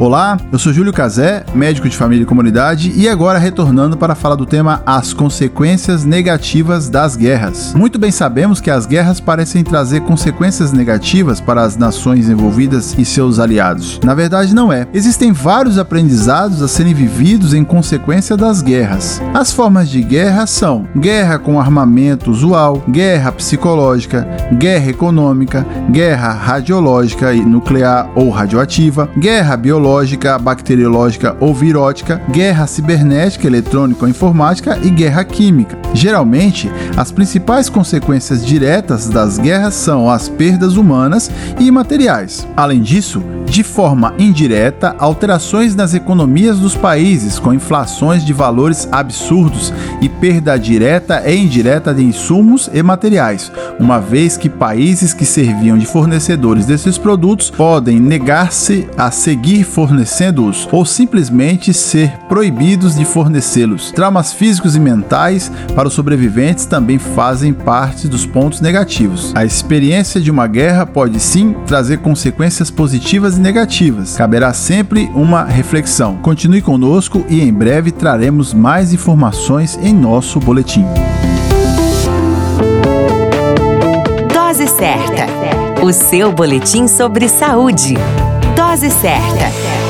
Olá, eu sou Júlio Cazé, médico de família e comunidade, e agora retornando para falar do tema As consequências negativas das guerras. Muito bem sabemos que as guerras parecem trazer consequências negativas para as nações envolvidas e seus aliados. Na verdade, não é. Existem vários aprendizados a serem vividos em consequência das guerras. As formas de guerra são guerra com armamento usual, guerra psicológica, guerra econômica, guerra radiológica e nuclear ou radioativa, guerra biológica biológica, bacteriológica ou virótica, guerra cibernética, eletrônica ou informática e guerra química. Geralmente, as principais consequências diretas das guerras são as perdas humanas e materiais. Além disso, de forma indireta, alterações nas economias dos países, com inflações de valores absurdos e perda direta e indireta de insumos e materiais, uma vez que países que serviam de fornecedores desses produtos podem negar-se a seguir fornecendo-os ou simplesmente ser proibidos de fornecê-los. Traumas físicos e mentais para os sobreviventes também fazem parte dos pontos negativos. A experiência de uma guerra pode sim trazer consequências positivas e negativas. Caberá sempre uma reflexão. Continue conosco e em breve traremos mais informações em nosso boletim. Dose certa. O seu boletim sobre saúde. Dose certa.